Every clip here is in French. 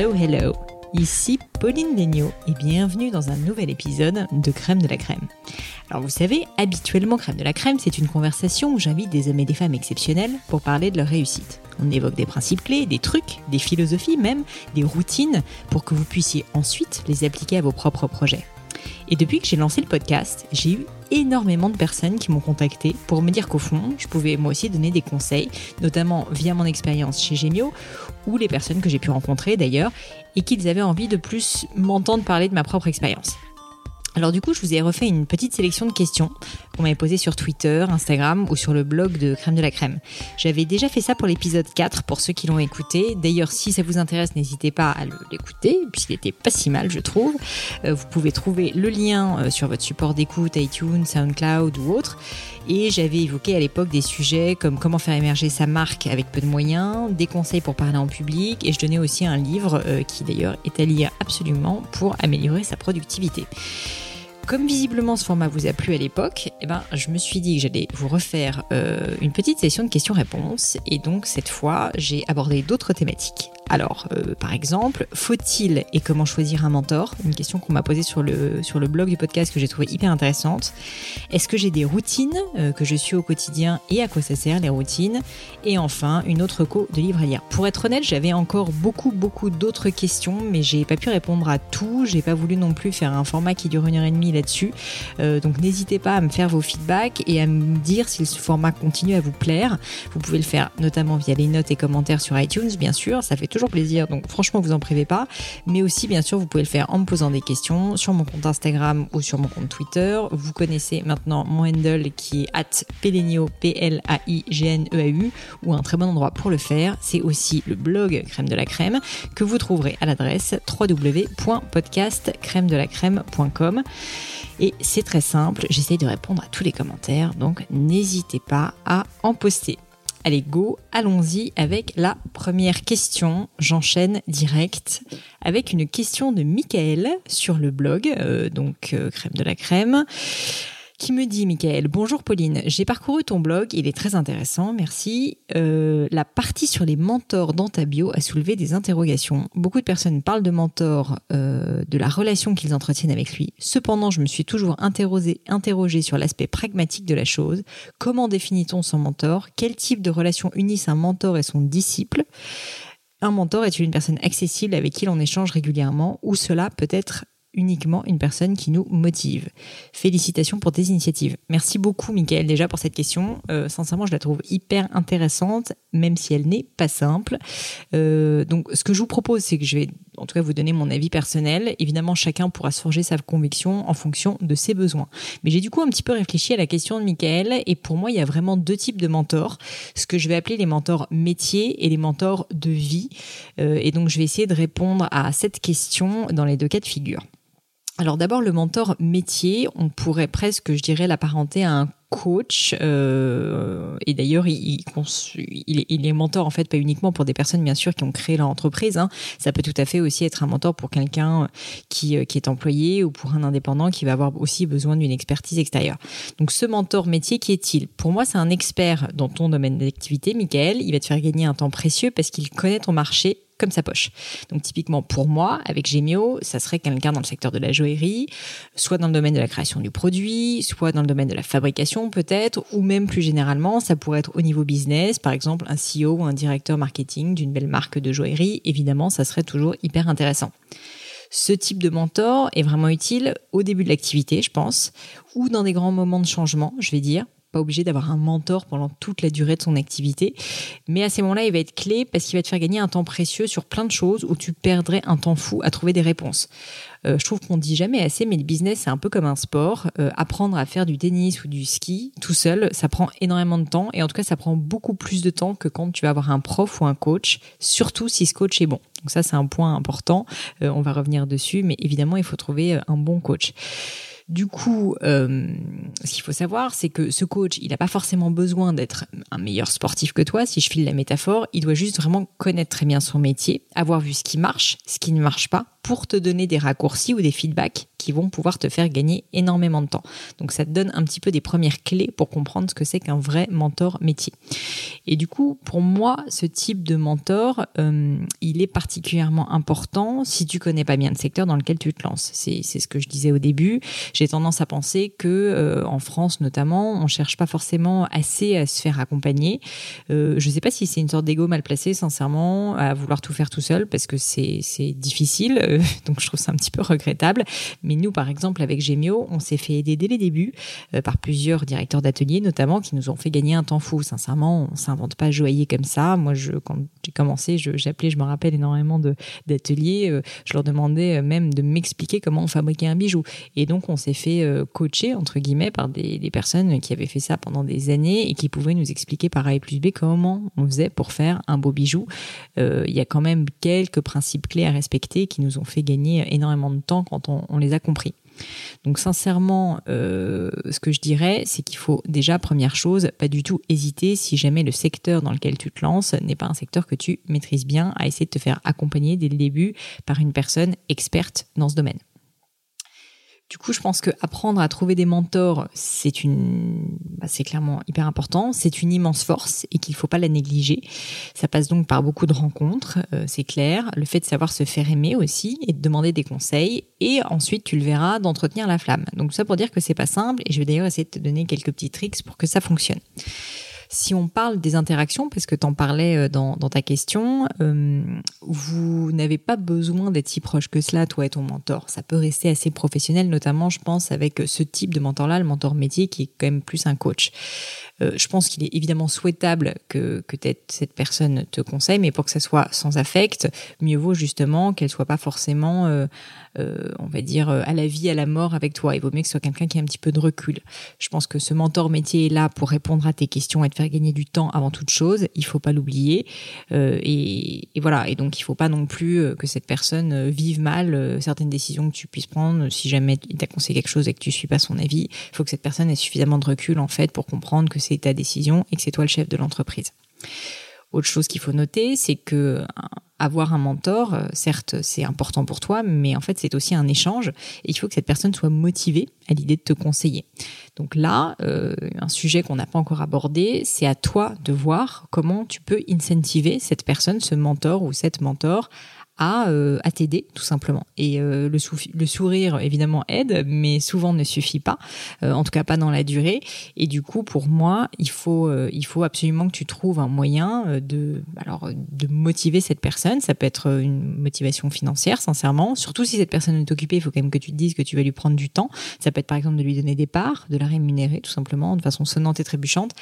Hello, hello. Ici Pauline Legnaud et bienvenue dans un nouvel épisode de Crème de la Crème. Alors vous savez, habituellement Crème de la Crème, c'est une conversation où j'invite des hommes et des femmes exceptionnels pour parler de leur réussite. On évoque des principes clés, des trucs, des philosophies même, des routines pour que vous puissiez ensuite les appliquer à vos propres projets. Et depuis que j'ai lancé le podcast, j'ai eu énormément de personnes qui m'ont contacté pour me dire qu'au fond, je pouvais moi aussi donner des conseils, notamment via mon expérience chez Gemio ou les personnes que j'ai pu rencontrer d'ailleurs, et qu'ils avaient envie de plus m'entendre parler de ma propre expérience. Alors du coup, je vous ai refait une petite sélection de questions qu'on m'avait posées sur Twitter, Instagram ou sur le blog de Crème de la Crème. J'avais déjà fait ça pour l'épisode 4 pour ceux qui l'ont écouté. D'ailleurs, si ça vous intéresse, n'hésitez pas à l'écouter puisqu'il était pas si mal, je trouve. Euh, vous pouvez trouver le lien euh, sur votre support d'écoute, iTunes, SoundCloud ou autre. Et j'avais évoqué à l'époque des sujets comme comment faire émerger sa marque avec peu de moyens, des conseils pour parler en public et je donnais aussi un livre euh, qui d'ailleurs est à lire absolument pour améliorer sa productivité. Comme visiblement ce format vous a plu à l'époque, eh ben, je me suis dit que j'allais vous refaire euh, une petite session de questions-réponses. Et donc cette fois, j'ai abordé d'autres thématiques. Alors, euh, par exemple, faut-il et comment choisir un mentor? Une question qu'on m'a posée sur le, blog du podcast que j'ai trouvé hyper intéressante. Est-ce que j'ai des routines euh, que je suis au quotidien et à quoi ça sert les routines? Et enfin, une autre co de livre à lire. Pour être honnête, j'avais encore beaucoup, beaucoup d'autres questions, mais j'ai pas pu répondre à tout. J'ai pas voulu non plus faire un format qui dure une heure et demie là-dessus. Euh, donc n'hésitez pas à me faire vos feedbacks et à me dire si ce format continue à vous plaire. Vous pouvez le faire notamment via les notes et commentaires sur iTunes, bien sûr. Ça fait toujours plaisir, donc franchement, vous en privez pas. Mais aussi, bien sûr, vous pouvez le faire en me posant des questions sur mon compte Instagram ou sur mon compte Twitter. Vous connaissez maintenant mon handle qui est at P-L-A-I-G-N-E-A-U, ou un très bon endroit pour le faire. C'est aussi le blog Crème de la Crème que vous trouverez à l'adresse www.podcastcrèmedelacrème.com. Et c'est très simple, j'essaye de répondre à tous les commentaires, donc n'hésitez pas à en poster. Allez, go, allons-y avec la première question. J'enchaîne direct avec une question de Michael sur le blog, euh, donc euh, crème de la crème qui me dit, Michael, bonjour Pauline, j'ai parcouru ton blog, il est très intéressant, merci. Euh, la partie sur les mentors dans ta bio a soulevé des interrogations. Beaucoup de personnes parlent de mentors, euh, de la relation qu'ils entretiennent avec lui. Cependant, je me suis toujours interrogée interrogé sur l'aspect pragmatique de la chose. Comment définit-on son mentor? Quel type de relation unisse un mentor et son disciple? Un mentor est-il une personne accessible avec qui l'on échange régulièrement ou cela peut être uniquement une personne qui nous motive. Félicitations pour tes initiatives. Merci beaucoup, Michael, déjà pour cette question. Euh, sincèrement, je la trouve hyper intéressante, même si elle n'est pas simple. Euh, donc, ce que je vous propose, c'est que je vais, en tout cas, vous donner mon avis personnel. Évidemment, chacun pourra se forger sa conviction en fonction de ses besoins. Mais j'ai du coup un petit peu réfléchi à la question de Michael, et pour moi, il y a vraiment deux types de mentors. Ce que je vais appeler les mentors métiers et les mentors de vie. Euh, et donc, je vais essayer de répondre à cette question dans les deux cas de figure. Alors d'abord le mentor métier, on pourrait presque, je dirais, l'apparenter à un coach euh, et d'ailleurs il, est mentor en fait pas uniquement pour des personnes bien sûr qui ont créé leur entreprise hein. ça peut tout à fait aussi être un mentor pour quelqu'un qui, euh, qui est employé ou pour un indépendant qui va avoir aussi besoin d'une expertise extérieure. Donc ce mentor métier qui est-il? Pour moi c'est un expert dans ton domaine d'activité Michael. Il va te faire gagner un temps précieux parce qu'il connaît ton marché comme sa poche. Donc typiquement pour moi, avec Gemio, ça serait quelqu'un dans le secteur de la joaillerie, soit dans le domaine de la création du produit, soit dans le domaine de la fabrication peut-être, ou même plus généralement, ça pourrait être au niveau business, par exemple un CEO ou un directeur marketing d'une belle marque de joaillerie. Évidemment, ça serait toujours hyper intéressant. Ce type de mentor est vraiment utile au début de l'activité, je pense, ou dans des grands moments de changement, je vais dire, pas obligé d'avoir un mentor pendant toute la durée de son activité. Mais à ces moments-là, il va être clé parce qu'il va te faire gagner un temps précieux sur plein de choses où tu perdrais un temps fou à trouver des réponses. Euh, je trouve qu'on dit jamais assez, mais le business, c'est un peu comme un sport. Euh, apprendre à faire du tennis ou du ski tout seul, ça prend énormément de temps. Et en tout cas, ça prend beaucoup plus de temps que quand tu vas avoir un prof ou un coach, surtout si ce coach est bon. Donc ça, c'est un point important. Euh, on va revenir dessus, mais évidemment, il faut trouver un bon coach. Du coup, euh, ce qu'il faut savoir, c'est que ce coach, il n'a pas forcément besoin d'être un meilleur sportif que toi, si je file la métaphore. Il doit juste vraiment connaître très bien son métier, avoir vu ce qui marche, ce qui ne marche pas, pour te donner des raccourcis ou des feedbacks qui vont pouvoir te faire gagner énormément de temps. Donc ça te donne un petit peu des premières clés pour comprendre ce que c'est qu'un vrai mentor métier. Et du coup, pour moi, ce type de mentor, euh, il est particulièrement important si tu connais pas bien le secteur dans lequel tu te lances. C'est ce que je disais au début. J'ai tendance à penser que euh, en France notamment, on cherche pas forcément assez à se faire accompagner. Euh, je sais pas si c'est une sorte d'ego mal placé, sincèrement, à vouloir tout faire tout seul parce que c'est difficile. donc je trouve ça un petit peu regrettable. Nous, par exemple, avec Gemio, on s'est fait aider dès les débuts euh, par plusieurs directeurs d'ateliers, notamment, qui nous ont fait gagner un temps fou. Sincèrement, on s'invente pas joaillier comme ça. Moi, quand j'ai commencé, j'appelais, je, me rappelle énormément d'ateliers. Euh, je leur demandais euh, même de m'expliquer comment on fabriquait un bijou. Et donc, on s'est fait coacher, entre guillemets, par des, personnes qui avaient fait ça pendant des années et qui pouvaient nous expliquer par A plus B comment on faisait pour faire un beau bijou. Il y a quand même quelques principes clés à respecter qui nous ont fait gagner énormément de temps quand on les a compris. Donc sincèrement, euh, ce que je dirais, c'est qu'il faut déjà, première chose, pas du tout hésiter si jamais le secteur dans lequel tu te lances n'est pas un secteur que tu maîtrises bien, à essayer de te faire accompagner dès le début par une personne experte dans ce domaine. Du coup, je pense que apprendre à trouver des mentors, c'est une, bah, c'est clairement hyper important. C'est une immense force et qu'il faut pas la négliger. Ça passe donc par beaucoup de rencontres, euh, c'est clair. Le fait de savoir se faire aimer aussi et de demander des conseils. Et ensuite, tu le verras, d'entretenir la flamme. Donc, ça pour dire que c'est pas simple. Et je vais d'ailleurs essayer de te donner quelques petits tricks pour que ça fonctionne. Si on parle des interactions, parce que tu en parlais euh, dans, ta question, euh, vous n'avez pas besoin d'être si proche que cela, toi et ton mentor. Ça peut rester assez professionnel, notamment, je pense, avec ce type de mentor-là, le mentor métier, qui est quand même plus un coach. Euh, je pense qu'il est évidemment souhaitable que, que cette personne te conseille, mais pour que ça soit sans affect, mieux vaut justement qu'elle soit pas forcément, euh, euh, on va dire, à la vie, à la mort avec toi. Il vaut mieux que ce soit quelqu'un qui a un petit peu de recul. Je pense que ce mentor métier est là pour répondre à tes questions et te faire gagner du temps avant toute chose. Il faut pas l'oublier. Et, et, voilà. Et donc, il faut pas non plus que cette personne vive mal certaines décisions que tu puisses prendre. Si jamais il t'a conseillé quelque chose et que tu suis pas son avis, il faut que cette personne ait suffisamment de recul en fait pour comprendre que c'est ta décision et que c'est toi le chef de l'entreprise. Autre chose qu'il faut noter, c'est que euh, avoir un mentor, euh, certes, c'est important pour toi, mais en fait, c'est aussi un échange et il faut que cette personne soit motivée à l'idée de te conseiller. Donc là, euh, un sujet qu'on n'a pas encore abordé, c'est à toi de voir comment tu peux incentiver cette personne, ce mentor ou cette mentor à, euh, à t'aider tout simplement. Et euh, le, le, sourire évidemment aide, mais souvent ne suffit pas, euh, en tout cas pas dans la durée. Et du coup, pour moi, il faut il faut absolument que tu trouves un moyen de alors de motiver cette personne. Ça peut être une motivation financière, sincèrement. Surtout si cette personne est occupée, il faut quand même que tu te dises que tu vas lui prendre du temps. Ça peut être par exemple de lui donner des parts, de la rémunérer tout simplement de façon sonnante et trébuchante.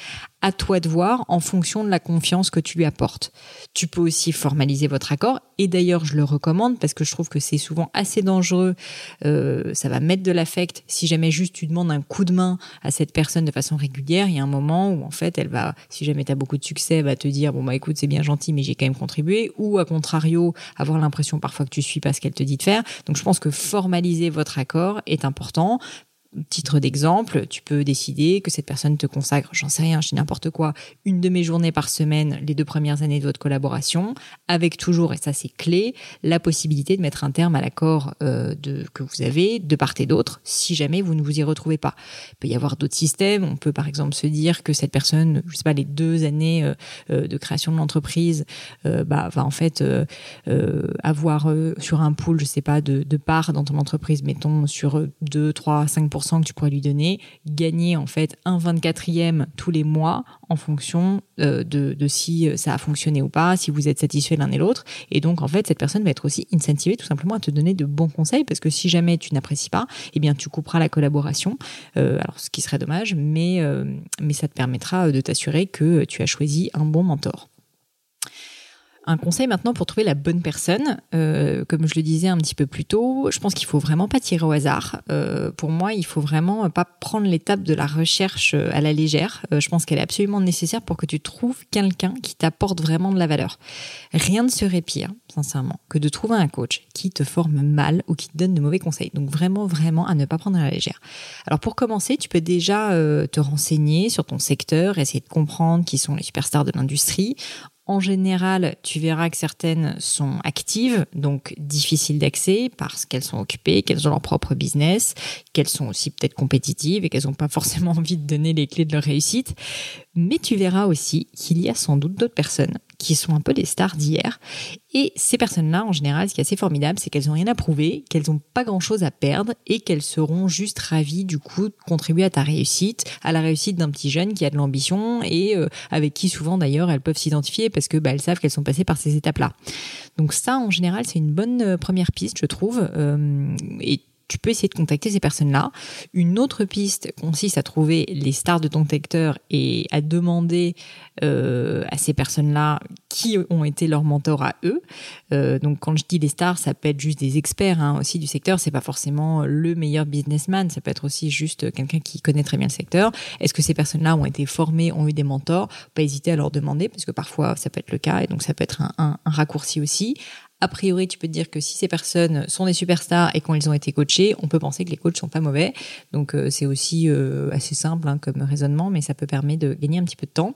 À toi de voir en fonction de la confiance que tu lui apportes. Tu peux aussi formaliser votre accord. Et d'ailleurs, je le recommande parce que je trouve que c'est souvent assez dangereux. Euh, ça va mettre de l'affect. Si jamais juste tu demandes un coup de main à cette personne de façon régulière, il y a un moment où en fait elle va, si jamais tu as beaucoup de succès, va te dire bon bah écoute c'est bien gentil mais j'ai quand même contribué. Ou à contrario, avoir l'impression parfois que tu suis pas ce qu'elle te dit de faire. Donc je pense que formaliser votre accord est important titre d'exemple, tu peux décider que cette personne te consacre, j'en sais rien, je dis n'importe quoi, une de mes journées par semaine les deux premières années de votre collaboration, avec toujours, et ça c'est clé, la possibilité de mettre un terme à l'accord euh, que vous avez de part et d'autre, si jamais vous ne vous y retrouvez pas. Il peut y avoir d'autres systèmes, on peut par exemple se dire que cette personne, je sais pas, les deux années euh, euh, de création de l'entreprise, bah, va en fait avoir sur un pool, je sais pas, de parts dans ton entreprise, mettons sur 2, 3, 5% que tu pourrais lui donner, gagner en fait un 24e tous les mois en fonction euh, de, si euh, ça a fonctionné ou pas, si vous êtes satisfait l'un et l'autre. Et donc en fait, cette personne va être aussi incentivée tout simplement à te donner de bons conseils parce que si jamais tu n'apprécies pas, eh bien tu couperas la collaboration. Euh, alors ce qui serait dommage, mais mais ça te permettra de t'assurer que tu as choisi un bon mentor. Un conseil maintenant pour trouver la bonne personne, euh, comme je le disais un petit peu plus tôt, je pense qu'il faut vraiment pas tirer au hasard. Euh, pour moi, il faut vraiment pas prendre l'étape de la recherche euh, à la légère. je pense qu'elle est absolument nécessaire pour que tu trouves quelqu'un qui t'apporte vraiment de la valeur. Rien ne serait pire, sincèrement, que de trouver un coach qui te forme mal ou qui te donne de mauvais conseils. Donc vraiment, vraiment à ne pas prendre à la légère. Alors pour commencer, tu peux déjà te renseigner sur ton secteur, essayer de comprendre qui sont les superstars de l'industrie en général, tu verras que certaines sont actives, donc difficiles d'accès parce qu'elles sont occupées, qu'elles ont leur propre business, qu'elles sont aussi peut-être compétitives et qu'elles n'ont pas forcément envie de donner les clés de leur réussite. Mais tu verras aussi qu'il y a sans doute d'autres personnes qui sont un peu des stars d'hier. Et ces personnes-là, en général, ce qui est assez formidable, c'est qu'elles n'ont rien à prouver, qu'elles n'ont pas grand-chose à perdre et qu'elles seront juste ravies du coup de contribuer à ta réussite, à la réussite d'un petit jeune qui a de l'ambition et euh, avec qui souvent d'ailleurs elles peuvent s'identifier parce que bah, elles savent qu'elles sont passées par ces étapes-là. Donc ça, en général, c'est une bonne euh, première piste, je trouve. Euh, tu peux essayer de contacter ces personnes-là. Une autre piste consiste à trouver les stars de ton secteur et à demander euh, à ces personnes-là qui ont été leurs mentors à eux. Euh, donc quand je dis les stars, ça peut être juste des experts hein, aussi du secteur. C'est pas forcément le meilleur businessman. Ça peut être aussi juste quelqu'un qui connaît très bien le secteur. Est-ce que ces personnes-là ont été formées, ont eu des mentors? Pas hésiter à leur demander parce que parfois ça peut être le cas et donc ça peut être un, raccourci aussi a priori, tu peux te dire que si ces personnes sont des superstars et quand ont été coachés, on peut penser que les coachs sont pas mauvais. Donc euh, c'est aussi euh, assez simple hein, comme raisonnement, mais ça peut permettre de gagner un petit peu de temps.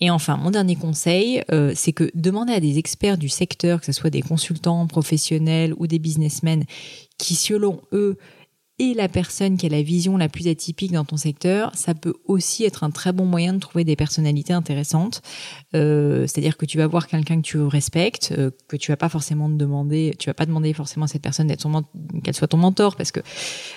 Et enfin, mon dernier conseil, euh, c'est que demander à des experts du secteur, que ce soit des consultants professionnels ou des businessmen, qui selon eux et la personne qui a la vision la plus atypique dans ton secteur, ça peut aussi être un très bon moyen de trouver des personnalités intéressantes. Euh, C'est-à-dire que tu vas voir quelqu'un que tu respectes, euh, que tu vas pas forcément demander, tu vas pas demander forcément à cette personne d'être qu'elle soit ton mentor, parce que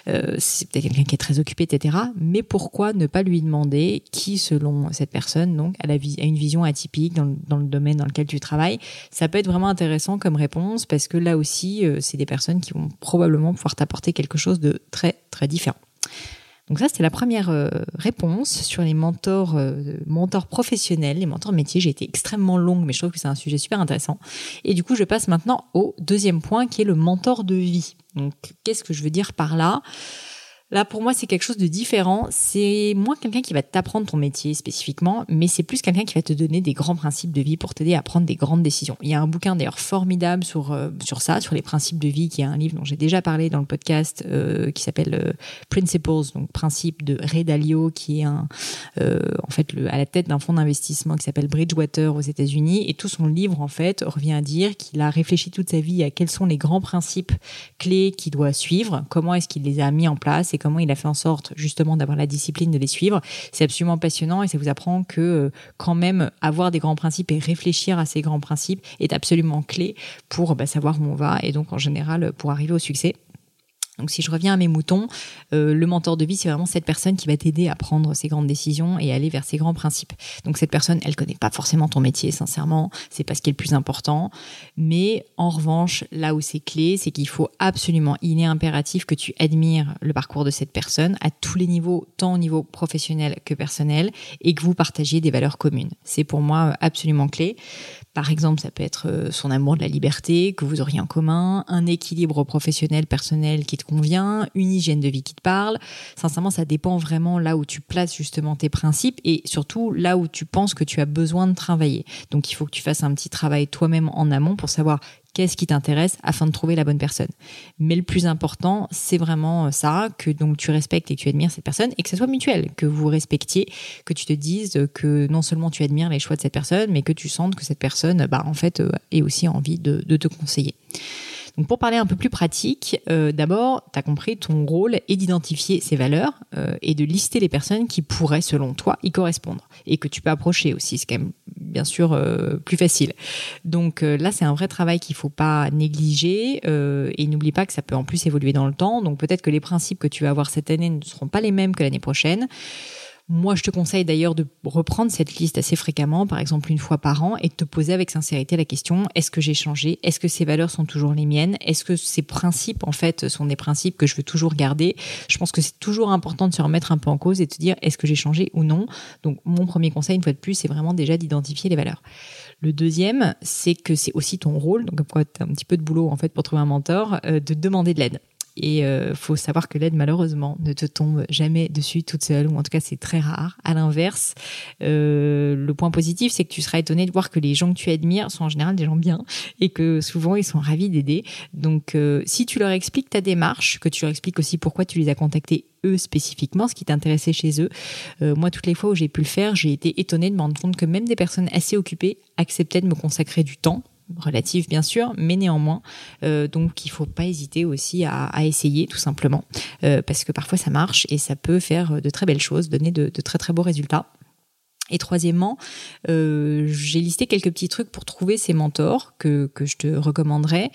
euh, c'est peut-être quelqu'un qui est très occupé, etc. Mais pourquoi ne pas lui demander qui, selon cette personne, donc a, la a une vision atypique dans, dans, le domaine dans lequel tu travailles? Ça peut être vraiment intéressant comme réponse, parce que là aussi, euh, c'est des personnes qui vont probablement pouvoir t'apporter quelque chose de très très différent. Donc ça, c'était la première euh, réponse sur les mentors, euh, mentors professionnels, les mentors métiers. J'ai été extrêmement longue, mais je trouve que c'est un sujet super intéressant. Et du coup, je passe maintenant au deuxième point, qui est le mentor de vie. Donc, qu'est-ce que je veux dire par là? Là, pour moi, c'est quelque chose de différent. C'est moins quelqu'un qui va t'apprendre ton métier spécifiquement, mais c'est plus quelqu'un qui va te donner des grands principes de vie pour t'aider à prendre des grandes décisions. Il y a un bouquin d'ailleurs formidable sur euh, sur ça, sur les principes de vie, qui est un livre dont j'ai déjà parlé dans le podcast, euh, qui s'appelle euh, Principles, donc principes de Ray Dalio, qui est en fait à la tête d'un fonds d'investissement qui s'appelle Bridgewater aux États-Unis, et tout son livre en fait revient à dire qu'il a réfléchi toute sa vie à quels sont les grands principes clés qu'il doit suivre, comment est-ce qu'il les a mis en place comment il a fait en sorte justement d'avoir la discipline de les suivre. C'est absolument passionnant et ça vous apprend que euh, quand même avoir des grands principes et réfléchir à ces grands principes est absolument clé pour bah, savoir où on va et donc en général pour arriver au succès. Donc si je reviens à mes moutons, euh, le mentor de vie, c'est vraiment cette personne qui va t'aider à prendre ces grandes décisions et aller vers ces grands principes. Donc cette personne, elle connaît pas forcément ton métier, sincèrement, c'est pas ce qui est le plus important. Mais en revanche, là où c'est clé, c'est qu'il faut absolument, il est impératif que tu admires le parcours de cette personne à tous les niveaux, tant au niveau professionnel que personnel, et que vous partagiez des valeurs communes. C'est pour moi absolument clé. Par exemple, ça peut être euh, son amour de la liberté que vous auriez en commun, un équilibre professionnel, personnel qui te convient, une hygiène de vie qui te parle. Sincèrement, ça dépend vraiment là où tu places justement tes principes et surtout là où tu penses que tu as besoin de travailler. Donc il faut que tu fasses un petit travail toi-même en amont pour savoir qu'est-ce qui t'intéresse afin de trouver la bonne personne. Mais le plus important, c'est vraiment ça, que donc tu respectes et que tu admires cette personne et que ce soit mutuel, que vous respectiez, que tu te dises que non seulement tu admires les choix de cette personne, mais que tu sentes que cette personne, bah, en fait, euh, ait aussi envie de te conseiller. Donc pour parler un peu plus pratique, euh, d'abord, tu as compris, ton rôle est d'identifier ces valeurs euh, et de lister les personnes qui pourraient, selon toi, y correspondre et que tu peux approcher aussi. C'est quand même, bien sûr, euh, plus facile. Donc là, c'est un vrai travail qu'il faut pas négliger et n'oublie pas que ça peut en plus évoluer dans le temps. Donc peut-être que les principes que tu vas avoir cette année ne seront pas les mêmes que l'année prochaine. Moi, je te conseille d'ailleurs de reprendre cette liste assez fréquemment, par exemple une fois par an, et de te poser avec sincérité la question est-ce que j'ai changé? Est-ce que ces valeurs sont toujours les miennes? Est-ce que ces principes, en fait, sont des principes que je veux toujours garder? Je pense que c'est toujours important de se remettre un peu en cause et de se dire est-ce que j'ai changé ou non? Donc, mon premier conseil, une fois de plus, c'est vraiment déjà d'identifier les valeurs. Le deuxième, c'est que c'est aussi ton rôle, donc tu as un petit peu de boulot en fait pour trouver un mentor, euh, de demander de l'aide. Et euh, faut savoir que l'aide, malheureusement, ne te tombe jamais dessus toute seule, ou en tout cas c'est très rare. À l'inverse, euh, le point positif, c'est que tu seras étonné de voir que les gens que tu admires sont en général des gens bien, et que souvent ils sont ravis d'aider. Donc euh, si tu leur expliques ta démarche, que tu leur expliques aussi pourquoi tu les as contactés eux spécifiquement, ce qui t'intéressait chez eux. Euh, moi, toutes les fois où j'ai pu le faire, j'ai été étonnée de me rendre compte que même des personnes assez occupées acceptaient de me consacrer du temps relative bien sûr, mais néanmoins. Euh, donc il faut pas hésiter aussi à, essayer tout simplement, euh, parce que parfois ça marche et ça peut faire de très belles choses, donner de, très très beaux résultats. Et troisièmement, euh, j'ai listé quelques petits trucs pour trouver ces mentors que, je te recommanderais.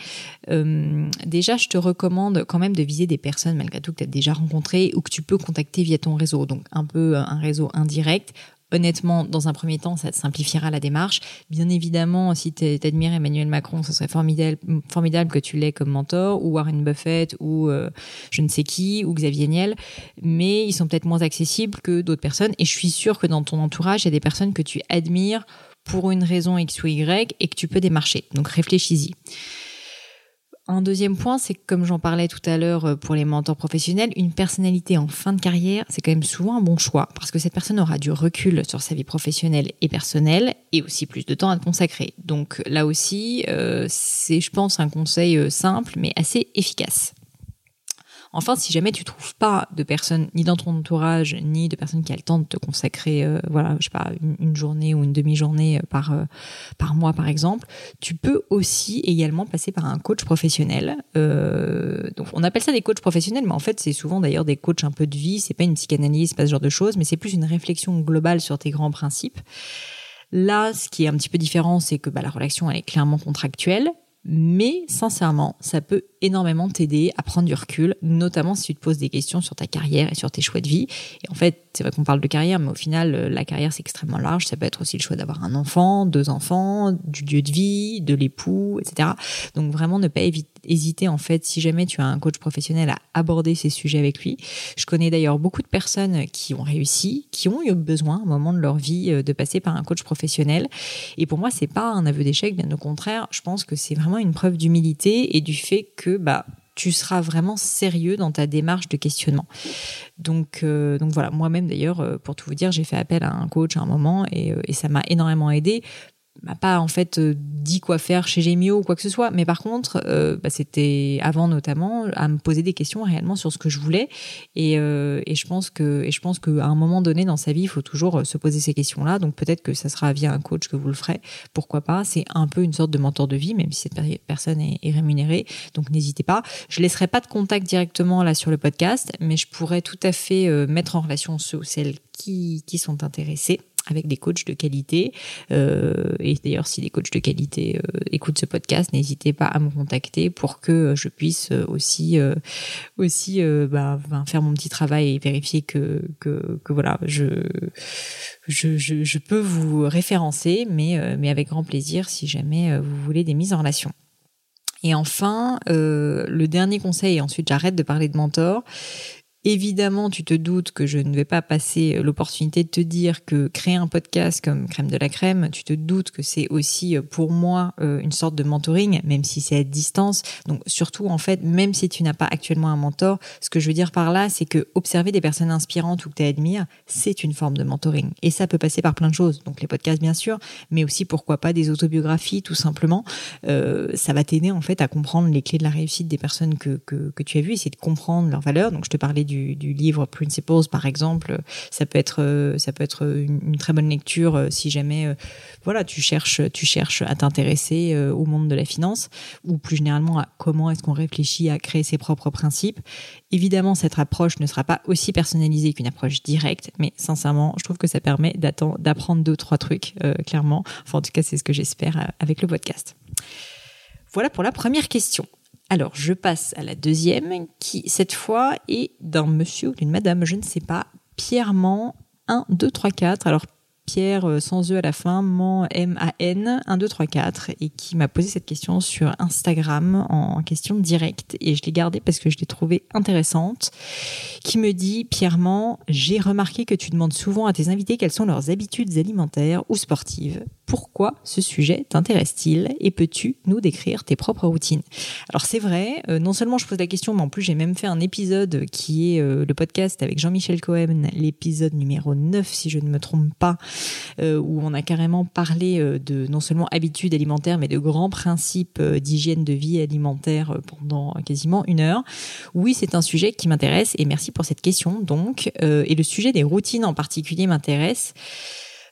Déjà, je te recommande quand même de viser des personnes malgré tout que tu as déjà rencontrées ou que tu peux contacter via ton réseau. Donc un peu un réseau indirect honnêtement, dans un premier temps, ça te simplifiera la démarche. Bien évidemment, si tu admires Emmanuel Macron, ce serait formidable, formidable que tu l'aies comme mentor, ou Warren Buffett, ou euh, je ne sais qui, ou Xavier Niel, mais ils sont peut-être moins accessibles que d'autres personnes. Et je suis sûre que dans ton entourage, il y a des personnes que tu admires pour une raison X ou Y et que tu peux démarcher. Donc réfléchis-y. Un deuxième point, c'est que comme j'en parlais tout à l'heure euh, pour les mentors professionnels, une personnalité en fin de carrière, c'est quand même souvent un bon choix parce que cette personne aura du recul sur sa vie professionnelle et personnelle et aussi plus de temps à consacrer. Donc là aussi, euh, c'est, je pense, un conseil euh, simple mais assez efficace. Enfin, si jamais tu trouves pas de personnes ni dans ton entourage ni de personnes qui a le temps de te consacrer, euh, voilà, je sais pas, une, journée ou une demi-journée euh, par euh, par mois par exemple, tu peux aussi également passer par un coach professionnel. donc, on appelle ça des coachs professionnels, mais en fait, c'est souvent d'ailleurs des coachs un peu de vie. C'est pas une psychanalyse, pas ce genre de choses, mais c'est plus une réflexion globale sur tes grands principes. Là, ce qui est un petit peu différent, c'est que bah, la relation elle est clairement contractuelle, mais sincèrement, ça peut énormément t'aider à prendre du recul, notamment si tu te poses des questions sur ta carrière et sur tes choix de vie. Et en fait, c'est vrai qu'on parle de carrière, mais au final, euh, la carrière, c'est extrêmement large. Ça peut être aussi le choix d'avoir un enfant, deux enfants, du lieu de vie, de l'époux, etc. Donc vraiment, ne pas hésiter, en fait, si jamais tu as un coach professionnel à aborder ces sujets avec lui. Je connais d'ailleurs beaucoup de personnes qui ont réussi, qui ont eu besoin, à un moment de leur vie, euh, de passer par un coach professionnel. Et pour moi, c'est pas un aveu d'échec, bien au contraire. Je pense que c'est vraiment une preuve d'humilité et du fait que bah tu seras vraiment sérieux dans ta démarche de questionnement. Donc, euh, donc voilà, moi-même d'ailleurs, euh, pour tout vous dire, j'ai fait appel à un coach à un moment et, et ça m'a énormément aidé m'a pas en fait euh, dit quoi faire chez Gemio ou quoi que ce soit. Mais par contre euh, bah, c'était avant notamment à me poser des questions réellement sur ce que je voulais. Et, euh, et je pense que et je pense qu'à un moment donné dans sa vie il faut toujours se poser ces questions là donc peut-être que ça sera via un coach que vous le ferez. Pourquoi pas? C'est un peu une sorte de mentor de vie même si cette personne est, est rémunérée. Donc n'hésitez pas. Je laisserai pas de contact directement là sur le podcast mais je pourrais tout à fait mettre en relation ceux ou celles qui, qui sont intéressés avec des coachs de qualité. Euh, et d'ailleurs, si des coachs de qualité euh, écoutent ce podcast, n'hésitez pas à me contacter pour que je puisse aussi aussi bah, faire mon petit travail et vérifier que que, que voilà, je, je, je je peux vous référencer, mais mais avec grand plaisir si jamais vous voulez des mises en relation. Et enfin, euh, le dernier conseil, et ensuite j'arrête de parler de mentor, Évidemment, tu te doutes que je ne vais pas passer l'opportunité de te dire que créer un podcast comme Crème de la Crème, tu te doutes que c'est aussi euh, pour moi euh, une sorte de mentoring, même si c'est à distance. Donc surtout, en fait, même si tu n'as pas actuellement un mentor, ce que je veux dire par là, c'est que observer des personnes inspirantes ou que tu admires, c'est une forme de mentoring. Et ça peut passer par plein de choses. Donc les podcasts, bien sûr, mais aussi pourquoi pas des autobiographies, tout simplement. Euh, ça va t'aider en fait à comprendre les clés de la réussite des personnes que, que, tu as vues, essayer de comprendre leurs valeurs. Donc je te parlais du, livre Principles, par exemple, ça peut être, euh, ça peut être une, très bonne lecture euh, si jamais, euh, voilà, tu cherches, tu cherches à t'intéresser au monde de la finance ou plus généralement à comment est-ce qu'on réfléchit à créer ses propres principes. Évidemment, cette approche ne sera pas aussi personnalisée qu'une approche directe, mais sincèrement, je trouve que ça permet d'apprendre deux, trois trucs, clairement. Enfin, en tout cas, c'est ce que j'espère avec le podcast. Voilà pour la première question. Alors, je passe à la deuxième, qui cette fois est d'un monsieur ou d'une madame, je ne sais pas, Pierrement 1, 2, 3, 4. Alors, Pierre euh, sans E à la fin, Man, M-A-N, 1, 2, 3, 4, et qui m'a posé cette question sur Instagram en question directe, et je l'ai gardée parce que je l'ai trouvée intéressante, qui me dit, Pierrement, j'ai remarqué que tu demandes souvent à tes invités quelles sont leurs habitudes alimentaires ou sportives pourquoi ce sujet t'intéresse-t-il et peux-tu nous décrire tes propres routines? Alors c'est vrai, euh, non seulement je pose la question, mais en plus j'ai même fait un épisode qui est euh, le podcast avec Jean-Michel Cohen, l'épisode numéro 9 si je ne me trompe pas, euh, où on a carrément parlé de non seulement habitudes alimentaires, mais de grands principes d'hygiène de vie alimentaire pendant quasiment une heure. Oui, c'est un sujet qui m'intéresse et merci pour cette question donc. et le sujet des routines en particulier m'intéresse.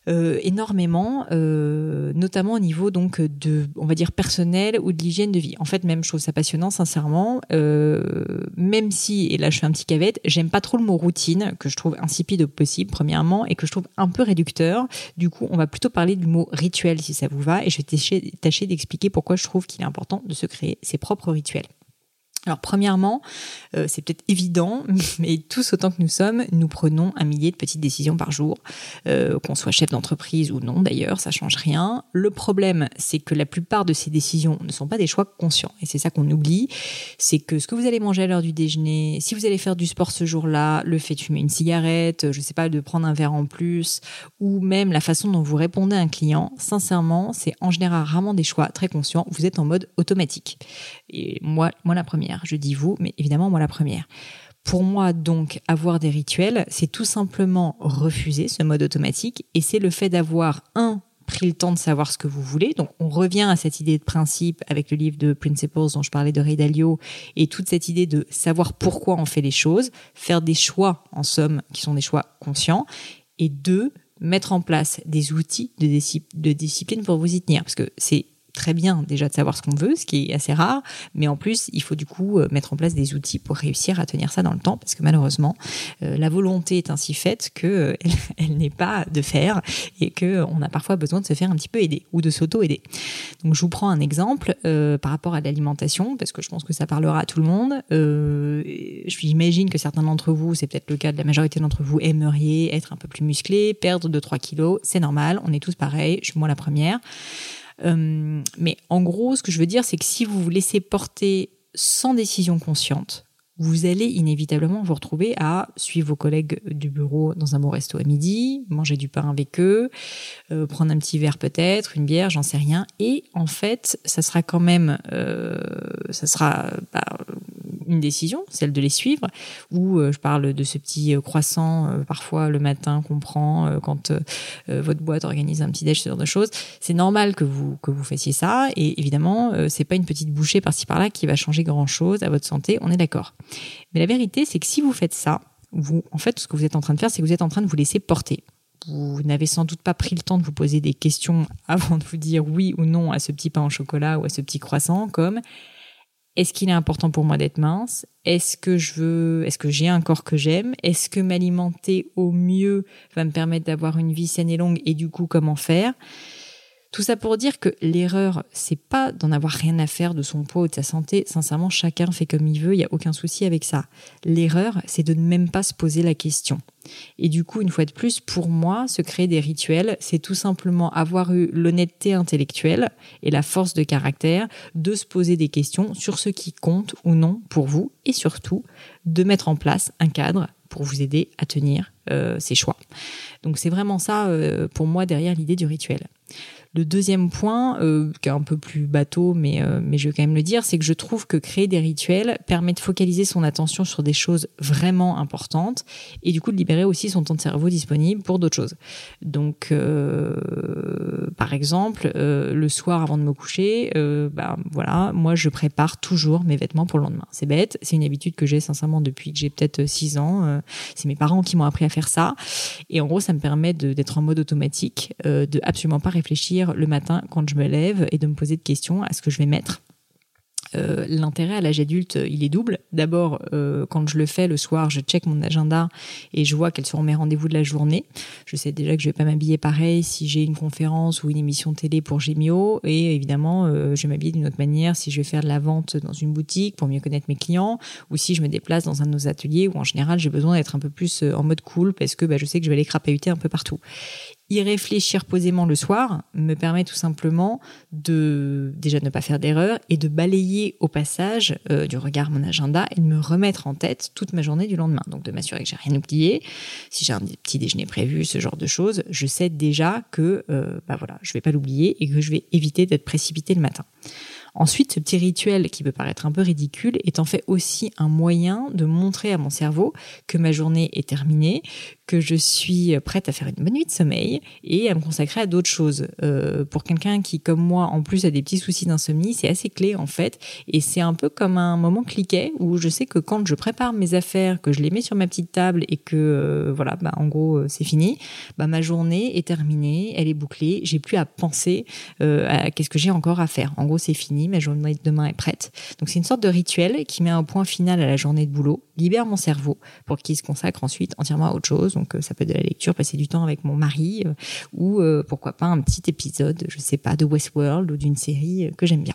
Euh, énormément, euh, notamment au niveau donc de, on va dire personnel ou de l'hygiène de vie. En fait, même trouve ça passionnant, sincèrement. Euh, même si, et là je fais un petit cavette, j'aime pas trop le mot routine, que je trouve insipide au possible, premièrement, et que je trouve un peu réducteur. Du coup, on va plutôt parler du mot rituel si ça vous va, et je vais tâcher, tâcher d'expliquer pourquoi je trouve qu'il est important de se créer ses propres rituels. Alors premièrement, euh, c'est peut-être évident, mais tous autant que nous sommes, nous prenons un millier de petites décisions par jour, euh, qu'on soit chef d'entreprise ou non d'ailleurs, ça change rien. Le problème, c'est que la plupart de ces décisions ne sont pas des choix conscients, et c'est ça qu'on oublie, c'est que ce que vous allez manger à l'heure du déjeuner, si vous allez faire du sport ce jour-là, le fait de fumer une cigarette, je sais pas, de prendre un verre en plus, ou même la façon dont vous répondez à un client, sincèrement, c'est en général rarement des choix très conscients, vous êtes en mode automatique. Et moi, moi la première. Je dis vous, mais évidemment moi la première. Pour moi, donc, avoir des rituels, c'est tout simplement refuser ce mode automatique et c'est le fait d'avoir un pris le temps de savoir ce que vous voulez. Donc, on revient à cette idée de principe avec le livre de Principles dont je parlais de Ray Dalio et toute cette idée de savoir pourquoi on fait les choses, faire des choix, en somme, qui sont des choix conscients. Et deux, mettre en place des outils de, discipline pour vous y tenir. Parce que c'est très bien déjà de savoir ce qu'on veut, ce qui est assez rare, mais en plus, il faut du coup euh, mettre en place des outils pour réussir à tenir ça dans le temps, parce que malheureusement, euh, la volonté est ainsi faite que euh, elle, n'est pas de faire et que on a parfois besoin de se faire un petit peu aider ou de s'auto-aider. Donc, je vous prends un exemple par rapport à l'alimentation, parce que je pense que ça parlera à tout le monde. J'imagine que certains d'entre vous, c'est peut-être le cas de la majorité d'entre vous, aimeriez être un peu plus musclé, perdre 2-3 kilos, c'est normal, on est tous pareils, je suis moi la première. Euh, mais en gros, ce que je veux dire, c'est que si vous vous laissez porter sans décision consciente, vous allez inévitablement vous retrouver à suivre vos collègues du bureau dans un bon resto à midi, manger du pain avec eux, euh, prendre un petit verre peut-être, une bière, j'en sais rien. Et en fait, ça sera quand même, euh, ça sera bah, une décision, celle de les suivre, ou euh, je parle de ce petit euh, croissant euh, parfois le matin qu'on prend quand votre boîte organise un petit déj, ce genre de choses. C'est normal que vous que vous fassiez ça, et évidemment, c'est pas une petite bouchée par-ci par-là qui va changer grand-chose à votre santé, on est d'accord. Mais la vérité, c'est que si vous faites ça, en fait, ce que vous êtes en train de faire, c'est que vous êtes en train de vous laisser porter. Vous n'avez sans doute pas pris le temps de vous poser des questions avant de vous dire oui ou non à ce petit pain au chocolat ou à ce petit croissant, comme est-ce qu'il est important pour moi d'être mince? Est-ce que je veux, est-ce que j'ai un corps que j'aime? Est-ce que m'alimenter au mieux va me permettre d'avoir une vie saine et longue et du coup comment faire? Tout ça pour dire que l'erreur, c'est pas d'en avoir rien à faire de son poids ou de sa santé. Sincèrement, chacun fait comme il veut, il y a aucun souci avec ça. L'erreur, c'est de ne même pas se poser la question. Et du coup, une fois de plus, pour moi, se créer des rituels, c'est tout simplement avoir eu l'honnêteté intellectuelle et la force de caractère de se poser des questions sur ce qui compte ou non pour vous et surtout de mettre en place un cadre pour vous aider à tenir euh, ces choix. Donc c'est vraiment ça euh, pour moi derrière l'idée du rituel. Le deuxième point, euh, qui est un peu plus bateau, mais, euh, mais je vais quand même le dire, c'est que je trouve que créer des rituels permet de focaliser son attention sur des choses vraiment importantes et du coup de libérer aussi son temps de cerveau disponible pour d'autres choses. Donc, euh, par exemple, le soir avant de me coucher, bah, voilà, moi je prépare toujours mes vêtements pour le lendemain. C'est bête, c'est une habitude que j'ai sincèrement depuis que j'ai peut-être 6 ans. C'est mes parents qui m'ont appris à faire ça. Et en gros, ça me permet d'être en mode automatique, de absolument pas réfléchir le matin quand je me lève et de me poser de questions à ce que je vais mettre. Euh, l'intérêt à l'âge adulte, il est double. D'abord, euh, quand je le fais le soir, je check mon agenda et je vois quels sont mes rendez-vous de la journée. Je sais déjà que je vais pas m'habiller pareil si j'ai une conférence ou une émission télé pour Gémio. Et évidemment, euh, je vais m'habiller d'une autre manière si je vais faire de la vente dans une boutique pour mieux connaître mes clients ou si je me déplace dans un de nos ateliers où en général j'ai besoin d'être un peu plus en mode cool parce que bah, je sais que je vais aller crapahuter un peu partout y réfléchir posément le soir me permet tout simplement de déjà ne pas faire d'erreur et de balayer au passage euh, du regard mon agenda et de me remettre en tête toute ma journée du lendemain. Donc de m'assurer que j'ai rien oublié. Si j'ai un petit déjeuner prévu, ce genre de choses, je sais déjà que euh, bah voilà, je vais pas l'oublier et que je vais éviter d'être précipité le matin. Ensuite, ce petit rituel qui peut paraître un peu ridicule est en fait aussi un moyen de montrer à mon cerveau que ma journée est terminée, que je suis prête à faire une bonne nuit de sommeil et à me consacrer à d'autres choses. Euh, pour quelqu'un qui, comme moi, en plus a des petits soucis d'insomnie, c'est assez clé en fait. Et c'est un peu comme un moment cliquet où je sais que quand je prépare mes affaires, que je les mets sur ma petite table et que euh, voilà, bah, en gros euh, c'est fini, bah, ma journée est terminée, elle est bouclée, j'ai plus à penser à qu'est-ce que j'ai encore à faire. En gros c'est fini, ma journée de demain est prête. Donc c'est une sorte de rituel qui met un point final à la journée de boulot, libère mon cerveau pour qu'il se consacre ensuite entièrement à autre chose donc euh, ça peut être de la lecture, passer du temps avec mon mari euh, ou euh, pourquoi pas un petit épisode, je sais pas, de Westworld ou d'une série que j'aime bien.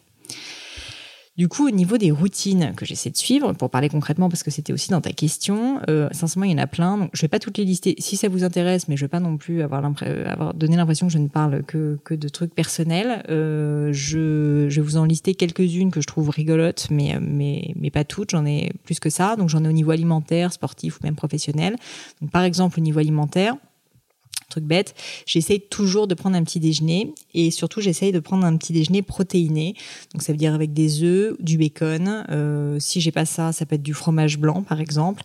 Du coup, au niveau des routines que j'essaie de suivre, pour parler concrètement, parce que c'était aussi dans ta question, euh, sincèrement, il y en a plein. Donc, je vais pas toutes les lister si ça vous intéresse, mais je vais pas non plus avoir, avoir donné l'impression que je ne parle que, que de trucs personnels. Euh, je, je vais vous en lister quelques-unes que je trouve rigolotes, mais, mais, mais pas toutes. J'en ai plus que ça. Donc, j'en ai au niveau alimentaire, sportif ou même professionnel. Donc, par exemple, au niveau alimentaire, truc bête, j'essaye toujours de prendre un petit déjeuner et surtout j'essaye de prendre un petit déjeuner protéiné. Donc ça veut dire avec des œufs, du bacon. Euh, si j'ai pas ça, ça peut être du fromage blanc par exemple.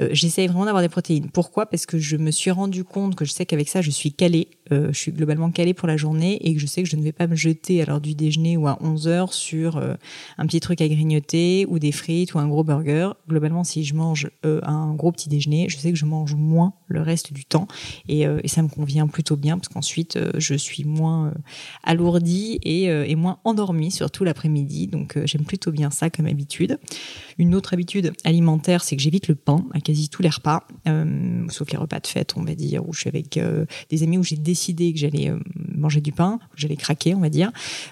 Euh, j'essaye vraiment d'avoir des protéines. Pourquoi? Parce que je me suis rendu compte que je sais qu'avec ça je suis calée. Euh, je suis globalement calée pour la journée et que je sais que je ne vais pas me jeter à l'heure du déjeuner ou à 11 heures sur euh, un petit truc à grignoter ou des frites ou un gros burger. Globalement, si je mange euh, un gros petit déjeuner, je sais que je mange moins le reste du temps et, et ça me convient plutôt bien parce qu'ensuite euh, je suis moins euh, alourdie et, euh, et, moins endormie, surtout l'après-midi. Donc j'aime plutôt bien ça comme habitude. Une autre habitude alimentaire, c'est que j'évite le pain à quasi tous les repas, sauf les repas de fête, on va dire, où je suis avec des amis où j'ai décidé que j'allais manger du pain, que j'allais craquer, on va dire.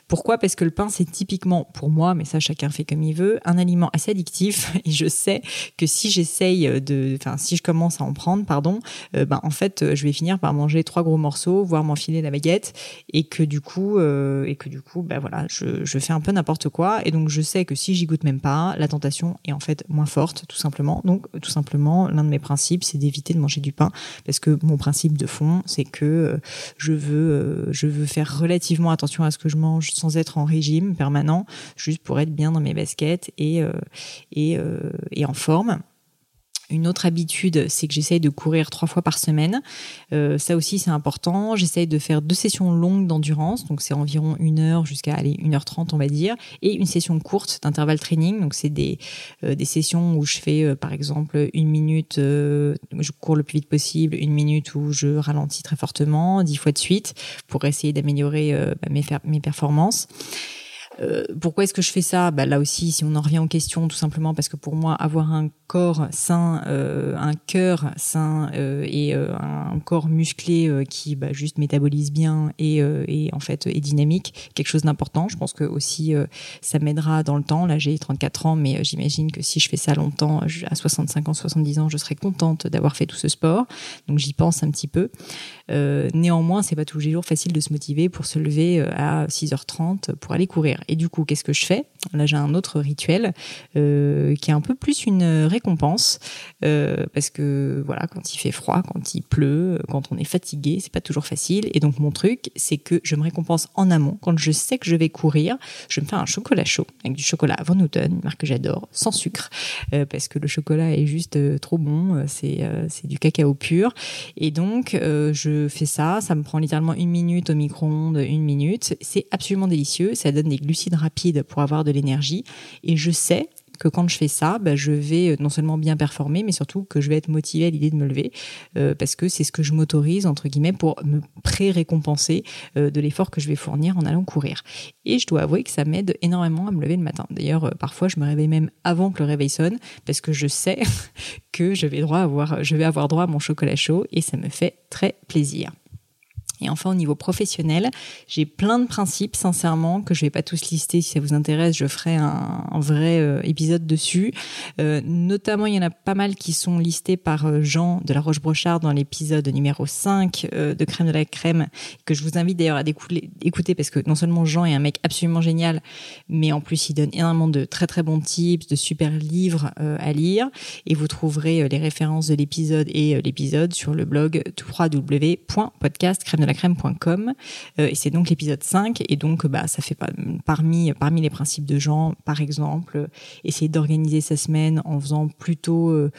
Pourquoi? Parce que le pain, c'est typiquement pour moi, mais ça chacun fait comme il veut, un aliment assez addictif. Et je sais que si j'essaye de, enfin si je commence à en prendre, pardon, ben en fait je vais finir par manger trois gros morceaux, voire m'enfiler la baguette, et que du coup, euh, et que du coup, ben voilà, je, je fais un peu n'importe quoi, et donc je sais que si j'y goûte même pas, la tentation est en fait moins forte, tout simplement. Donc, tout simplement, l'un de mes principes, c'est d'éviter de manger du pain, parce que mon principe de fond, c'est que euh, je veux, euh, je veux faire relativement attention à ce que je mange sans être en régime permanent, juste pour être bien dans mes baskets et et, et en forme. Une autre habitude, c'est que j'essaye de courir trois fois par semaine. Euh, ça aussi, c'est important. J'essaye de faire deux sessions longues d'endurance, donc c'est environ une heure jusqu'à aller une heure trente, on va dire, et une session courte d'intervalle training. Donc c'est des euh, des sessions où je fais euh, par exemple une minute, euh, je cours le plus vite possible, une minute où je ralentis très fortement, dix fois de suite, pour essayer d'améliorer euh, bah, mes, mes performances. Euh, pourquoi est-ce que je fais ça? Bah, Là aussi, si on en revient aux questions, tout simplement parce que pour moi, avoir un corps sain, euh, un cœur sain euh, et euh, un corps musclé qui bah, juste métabolise bien et, en fait est dynamique, quelque chose d'important. Je pense que aussi ça m'aidera dans le temps. Là, j'ai 34 ans, mais j'imagine que si je fais ça longtemps, à 65 ans, 70 ans, je serai contente d'avoir fait tout ce sport. Donc j'y pense un petit peu. néanmoins, c'est pas tous les jours facile de se motiver pour se lever à 6h30 pour aller courir. Et du coup, qu'est-ce que je fais? Là, j'ai un autre rituel qui est un peu plus une récompense euh, parce que voilà, quand il fait froid, quand il pleut, quand on est fatigué, c'est pas toujours facile. Et donc mon truc, c'est que je me récompense en amont. Quand je sais que je vais courir, je me fais un chocolat chaud avec du chocolat Van Houten, une marque que j'adore, sans sucre, euh, parce que le chocolat est juste euh, trop bon. C'est c'est du cacao pur. Et donc je fais ça. Ça me prend littéralement une minute au micro-ondes, une minute. C'est absolument délicieux. Ça donne des glucides rapides pour avoir de l'énergie. Et je sais que quand je fais ça, bah, je vais euh, non seulement bien performer, mais surtout que je vais être motivée à l'idée de me lever, euh, parce que c'est ce que je m'autorise, entre guillemets, pour me pré-récompenser euh, de l'effort que je vais fournir en allant courir. Et je dois avouer que ça m'aide énormément à me lever le matin. D'ailleurs, parfois, je me réveille même avant que le réveil sonne, parce que je sais que je vais, avoir droit à mon chocolat chaud, et ça me fait très plaisir. Et enfin, au niveau professionnel, j'ai plein de principes, sincèrement, que je vais pas tous lister. Si ça vous intéresse, je ferai un, vrai euh, épisode dessus. Euh, notamment, il y en a pas mal qui sont listés par euh, Jean de la Roche-Brochard dans l'épisode numéro 5 de Crème de la Crème, que je vous invite d'ailleurs à écouter parce que non seulement Jean est un mec absolument génial, mais en plus, il donne énormément de très très bons tips, de super livres à lire. Et vous trouverez les références de l'épisode et l'épisode sur le blog www.podcastcrème de crème.com euh, et c'est donc l'épisode 5 et donc bah ça fait parmi parmi les principes de Jean par exemple essayer d'organiser sa semaine en faisant plutôt euh,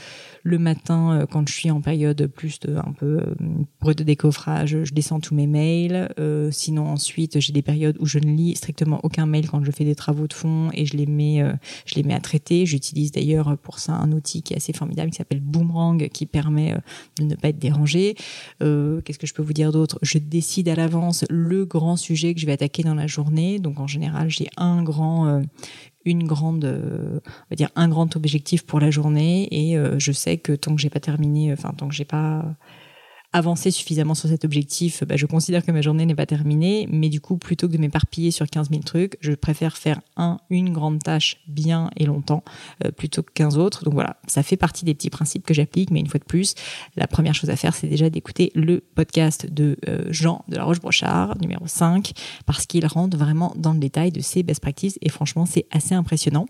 le matin euh, quand je suis en période plus de un peu de décoffrage je descends tous mes mails sinon ensuite j'ai des périodes où je ne lis strictement aucun mail quand je fais des travaux de fond et je les mets je les mets à traiter. J'utilise d'ailleurs pour ça un outil qui est assez formidable qui s'appelle Boomerang qui permet de ne pas être dérangé. Qu'est-ce que je peux vous dire d'autre? Je décide à l'avance le grand sujet que je vais attaquer dans la journée. Donc en général, j'ai un grand, euh, une grande, euh, on va dire un grand objectif pour la journée et euh, je sais que tant que j'ai pas terminé, enfin tant que j'ai pas avancer suffisamment sur cet objectif, bah, je considère que ma journée n'est pas terminée. Mais du coup, plutôt que de m'éparpiller sur 15 000 trucs, je préfère faire un, une grande tâche bien et longtemps euh, plutôt que 15 autres. Donc voilà, ça fait partie des petits principes que j'applique. Mais une fois de plus, la première chose à faire, c'est déjà d'écouter le podcast de euh, Jean de la Roche-Brochard, numéro 5, parce qu'il rentre vraiment dans le détail de ses best practices. Et franchement, c'est assez impressionnant.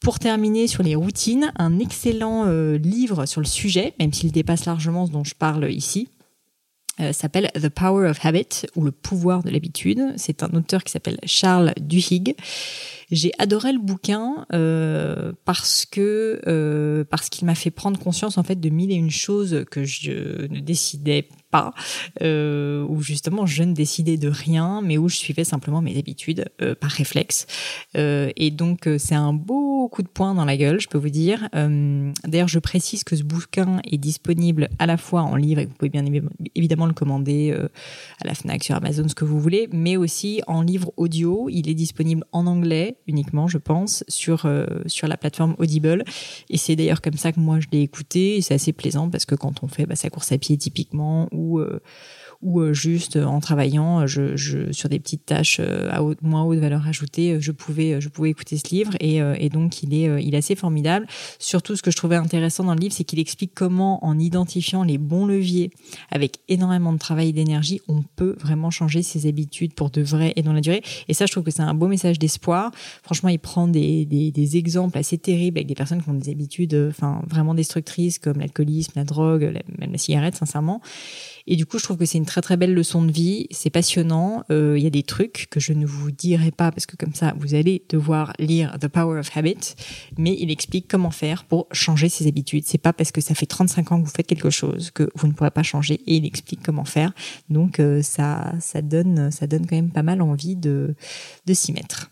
Pour terminer sur les routines, un excellent euh, livre sur le sujet, même s'il dépasse largement ce dont je parle ici, euh, s'appelle The Power of Habit ou le pouvoir de l'habitude. C'est un auteur qui s'appelle Charles Duhigg. J'ai adoré le bouquin euh, parce que parce qu'il m'a fait prendre conscience en fait de mille et une choses que je ne décidais pas, euh, où justement je ne décidais de rien, mais où je suivais simplement mes habitudes euh, par réflexe. Euh, et donc c'est un beau coup de poing dans la gueule, je peux vous dire. D'ailleurs, je précise que ce bouquin est disponible à la fois en livre, et vous pouvez bien évidemment le commander à la Fnac, sur Amazon, ce que vous voulez, mais aussi en livre audio. Il est disponible en anglais uniquement, je pense, sur sur la plateforme Audible. Et c'est d'ailleurs comme ça que moi je l'ai écouté. Et c'est assez plaisant parce que quand on fait bah, sa course à pied typiquement ou euh, ou euh, juste en travaillant je, sur des petites tâches euh, à moins haute valeur ajoutée, je pouvais, écouter ce livre et, donc il est, assez formidable. Surtout, ce que je trouvais intéressant dans le livre, c'est qu'il explique comment, en identifiant les bons leviers, avec énormément de travail et d'énergie, on peut vraiment changer ses habitudes pour de vrai et dans la durée. Et ça, je trouve que c'est un beau message d'espoir. Franchement, il prend des, exemples assez terribles avec des personnes qui ont des habitudes, enfin, vraiment destructrices comme l'alcoolisme, la drogue, même la cigarette, sincèrement. Et du coup, je trouve que c'est une très très belle leçon de vie. C'est passionnant. Euh, il y a des trucs que je ne vous dirai pas parce que comme ça, vous allez devoir lire The Power of Habit. Mais il explique comment faire pour changer ses habitudes. C'est pas parce que ça fait 35 ans que vous faites quelque chose que vous ne pourrez pas changer. Et il explique comment faire. Donc euh, ça, ça donne, ça donne quand même pas mal envie de, de s'y mettre.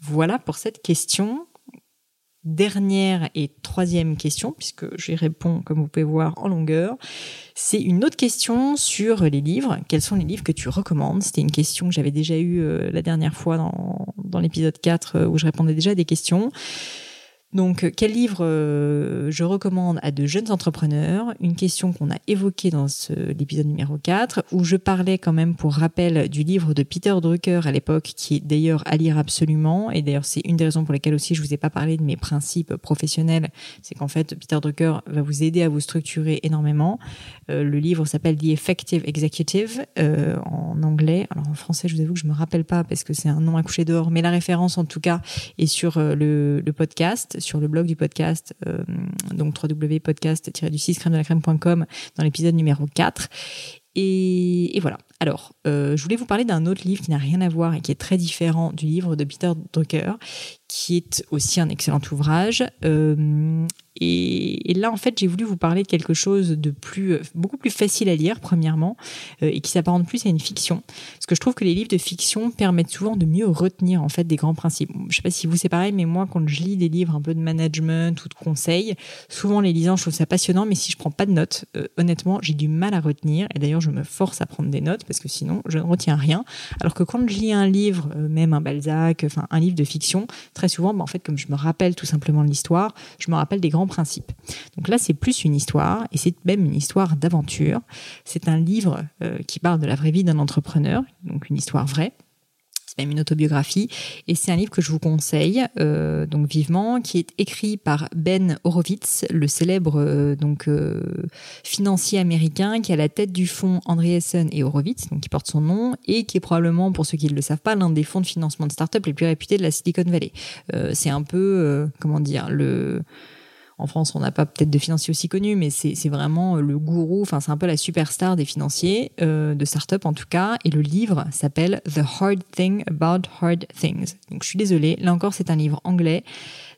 Voilà pour cette question dernière et troisième question, puisque j'y réponds, comme vous pouvez voir, en longueur, c'est une autre question sur les livres. Quels sont les livres que tu recommandes? C'était une question que j'avais déjà eue euh, la dernière fois dans, dans l'épisode 4 euh, où je répondais déjà à des questions. Donc, quel livre euh, je recommande à de jeunes entrepreneurs? Une question qu'on a évoquée dans l'épisode numéro 4, où je parlais quand même pour rappel du livre de Peter Drucker à l'époque, qui est d'ailleurs à lire absolument. Et d'ailleurs, c'est une des raisons pour lesquelles aussi je vous ai pas parlé de mes principes professionnels. C'est qu'en fait, Peter Drucker va vous aider à vous structurer énormément. Euh, le livre s'appelle The Effective Executive euh, en anglais. Alors en français, je vous avoue que je me rappelle pas parce que c'est un nom à coucher dehors, mais la référence en tout cas est sur le, le podcast sur le blog du podcast, euh, donc www.podcast-du6 crème de la crème.com dans l'épisode numéro 4. Et, voilà. Alors, euh, je voulais vous parler d'un autre livre qui n'a rien à voir et qui est très différent du livre de Peter Drucker, qui est aussi un excellent ouvrage. Euh, et, là, en fait, j'ai voulu vous parler de quelque chose de plus, beaucoup plus facile à lire, premièrement, euh, et qui s'apparente plus à une fiction. Parce que je trouve que les livres de fiction permettent souvent de mieux retenir, en fait, des grands principes. Je sais pas si vous c'est pareil, mais moi, quand je lis des livres un peu de management ou de conseils, souvent les lisant, je trouve ça passionnant, mais si je prends pas de notes, euh, honnêtement, j'ai du mal à retenir. Et d'ailleurs, je me force à prendre des notes parce que sinon, je ne retiens rien. Alors que quand je lis un livre, euh, même un Balzac, enfin, un livre de fiction, très souvent, bah, en fait, comme je me rappelle tout simplement l'histoire, je me rappelle des grands principes. Donc là, c'est plus une histoire, et c'est même une histoire d'aventure. C'est un livre euh, qui parle de la vraie vie d'un entrepreneur, donc une histoire vraie. C'est même une autobiographie et c'est un livre que je vous conseille euh, donc vivement, qui est écrit par Ben Horowitz, le célèbre euh, donc financier américain qui a la tête du fonds Andreessen et Horowitz, donc qui porte son nom et qui est probablement, pour ceux qui ne le savent pas, l'un des fonds de financement de start-up les plus réputés de la Silicon Valley. c'est un peu comment dire le en France, on n'a pas peut-être de financiers aussi connus, mais c'est vraiment le gourou, enfin c'est un peu la superstar des financiers, euh, de start-up en tout cas. Et le livre s'appelle The Hard Thing About Hard Things. Donc je suis désolée, là encore c'est un livre anglais.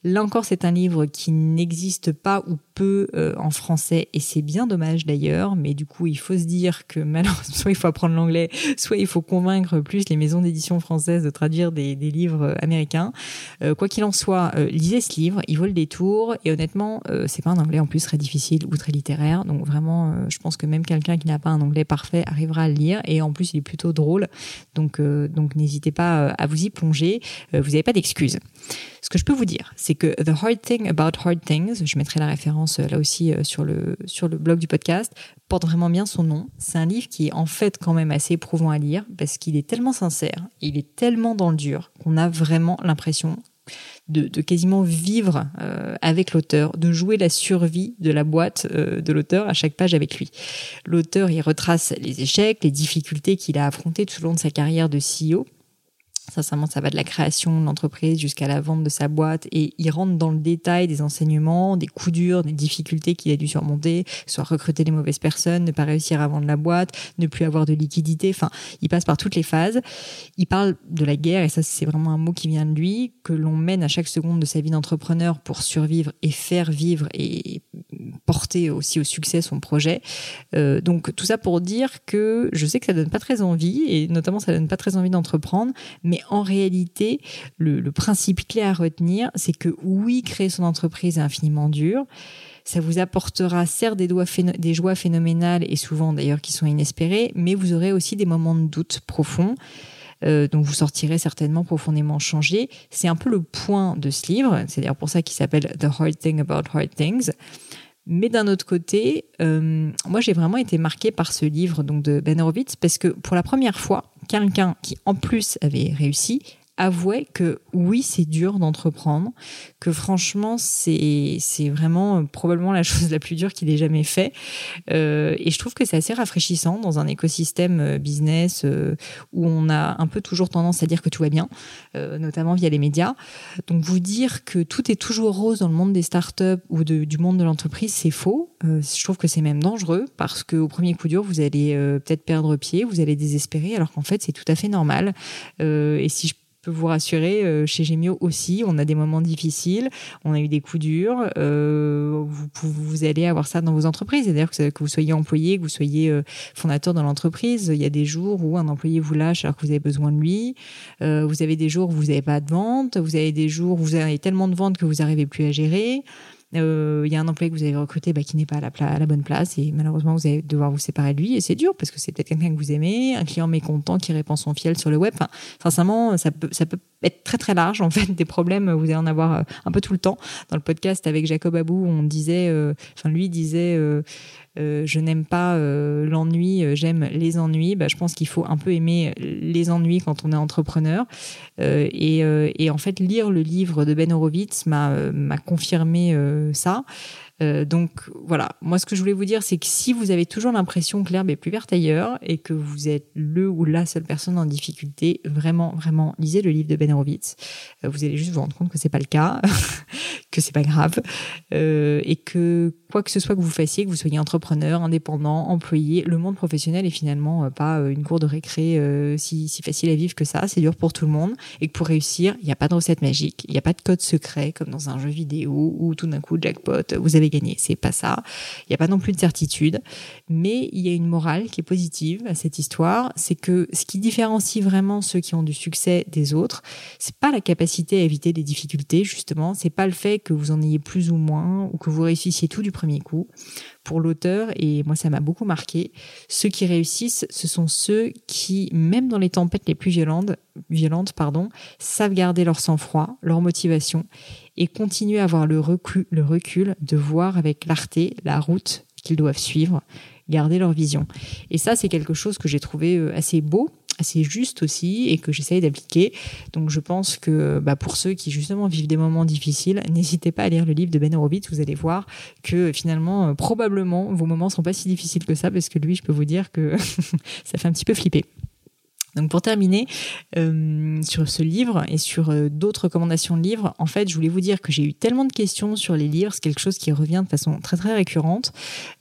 Là encore, c'est un livre qui n'existe pas ou peu euh, en français et c'est bien dommage d'ailleurs. Mais du coup, il faut se dire que malheureusement, soit il faut apprendre l'anglais, soit il faut convaincre plus les maisons d'édition françaises de traduire des, livres euh, américains. Euh, quoi qu'il en soit, lisez ce livre, il vaut le détour et honnêtement, c'est pas un anglais en plus très difficile ou très littéraire. Donc vraiment, je pense que même quelqu'un qui n'a pas un anglais parfait arrivera à le lire et en plus, il est plutôt drôle. Donc donc n'hésitez pas à vous y plonger. vous n'avez pas d'excuses. Ce que je peux vous dire, c'est que The Hard Thing About Hard Things, je mettrai la référence euh, là aussi euh, sur le, sur le blog du podcast, porte vraiment bien son nom. C'est un livre qui est en fait quand même assez éprouvant à lire parce qu'il est tellement sincère, il est tellement dans le dur qu'on a vraiment l'impression de, quasiment vivre euh, avec l'auteur, de jouer la survie de la boîte de l'auteur à chaque page avec lui. L'auteur, il retrace les échecs, les difficultés qu'il a affrontées tout au long de sa carrière de CEO Sincèrement, ça va de la création de l'entreprise jusqu'à la vente de sa boîte et il rentre dans le détail des enseignements, des coups durs, des difficultés qu'il a dû surmonter, soit recruter les mauvaises personnes, ne pas réussir à vendre la boîte, ne plus avoir de liquidité. Enfin, il passe par toutes les phases. Il parle de la guerre et ça, c'est vraiment un mot qui vient de lui, que l'on mène à chaque seconde de sa vie d'entrepreneur pour survivre et faire vivre et porter aussi au succès son projet. Euh, donc, tout ça pour dire que je sais que ça donne pas très envie et notamment ça donne pas très envie d'entreprendre, mais en réalité, le, principe clé à retenir, c'est que oui, créer son entreprise est infiniment dur. Ça vous apportera certes des, joies phénoménales et souvent d'ailleurs qui sont inespérées, mais vous aurez aussi des moments de doute profonds. Euh, dont vous sortirez certainement profondément changé. C'est un peu le point de ce livre, c'est d'ailleurs pour ça qu'il s'appelle The Hard Thing About Hard Things. Mais d'un autre côté, euh, moi j'ai vraiment été marquée par ce livre donc de Ben Horowitz parce que pour la première fois, quelqu'un qui en plus avait réussi avouait que oui, c'est dur d'entreprendre, que franchement, c'est vraiment euh, probablement la chose la plus dure qu'il ait jamais fait. Euh, et je trouve que c'est assez rafraîchissant dans un écosystème euh, business où on a un peu toujours tendance à dire que tout va bien, notamment via les médias. Donc vous dire que tout est toujours rose dans le monde des startups ou du monde de l'entreprise, c'est faux. je trouve que c'est même dangereux parce qu'au premier coup dur, vous allez peut-être perdre pied, vous allez désespérer, alors qu'en fait, c'est tout à fait normal. et si je peux vous rassurer, euh, chez Gemio aussi, on a des moments difficiles, on a eu des coups durs. Euh, vous, vous allez avoir ça dans vos entreprises. C'est-à-dire que, que, vous soyez employé, que vous soyez euh, fondateur dans l'entreprise, il y a des jours où un employé vous lâche alors que vous avez besoin de lui. Euh, vous avez des jours où vous n'avez pas de vente. Vous avez des jours où vous avez tellement de ventes que vous n'arrivez plus à gérer il euh, y a un employé que vous avez recruté bah, qui n'est pas à la, bonne place et malheureusement vous allez devoir vous séparer de lui et c'est dur parce que c'est peut-être quelqu'un que vous aimez, un client mécontent qui répand son fiel sur le web. Sincèrement, ça peut, ça peut être très très large. En fait, des problèmes, vous allez en avoir un peu tout le temps. Dans le podcast avec Jacob Abou, on disait, enfin lui disait euh, je n'aime pas euh, l'ennui, euh, j'aime les ennuis. Bah, je pense qu'il faut un peu aimer les ennuis quand on est entrepreneur. Et, et, en fait, lire le livre de Ben Horowitz m'a confirmé ça. Euh, donc voilà, moi ce que je voulais vous dire, c'est que si vous avez toujours l'impression que l'herbe est plus verte ailleurs et que vous êtes le ou la seule personne en difficulté, vraiment, vraiment, lisez le livre de Ben. Euh, vous allez juste vous rendre compte que c'est pas le cas, que c'est pas grave, euh, et que quoi que ce soit que vous fassiez, que vous soyez entrepreneur, indépendant, employé, le monde professionnel est finalement pas une cour de récré si, si facile à vivre que ça. C'est dur pour tout le monde et pour réussir, il n'y a pas de recette magique, il n'y a pas de code secret comme dans un jeu vidéo où tout d'un coup jackpot, vous avez gagner. C'est pas ça. Il n'y a pas non plus de certitude. Mais il y a une morale qui est positive à cette histoire. C'est que ce qui différencie vraiment ceux qui ont du succès des autres, c'est pas la capacité à éviter des difficultés, justement. C'est pas le fait que vous en ayez plus ou moins ou que vous réussissiez tout du premier coup pour l'auteur, et moi ça m'a beaucoup marqué, ceux qui réussissent, ce sont ceux qui, même dans les tempêtes les plus violentes, violentes pardon, savent garder leur sang-froid, leur motivation, et continuent à avoir le recul, le recul de voir avec clarté la route qu'ils doivent suivre, garder leur vision. Et ça, c'est quelque chose que j'ai trouvé euh, assez beau assez juste aussi et que j'essaye d'appliquer. Donc je pense que bah, pour ceux qui justement vivent des moments difficiles, n'hésitez pas à lire le livre de Ben Horowitz, vous allez voir que finalement euh, probablement vos moments sont pas si difficiles que ça parce que lui je peux vous dire que ça fait un petit peu flipper. Donc pour terminer euh, sur ce livre et sur euh, d'autres recommandations de livres, en fait, je voulais vous dire que j'ai eu tellement de questions sur les livres, c'est quelque chose qui revient de façon très très récurrente,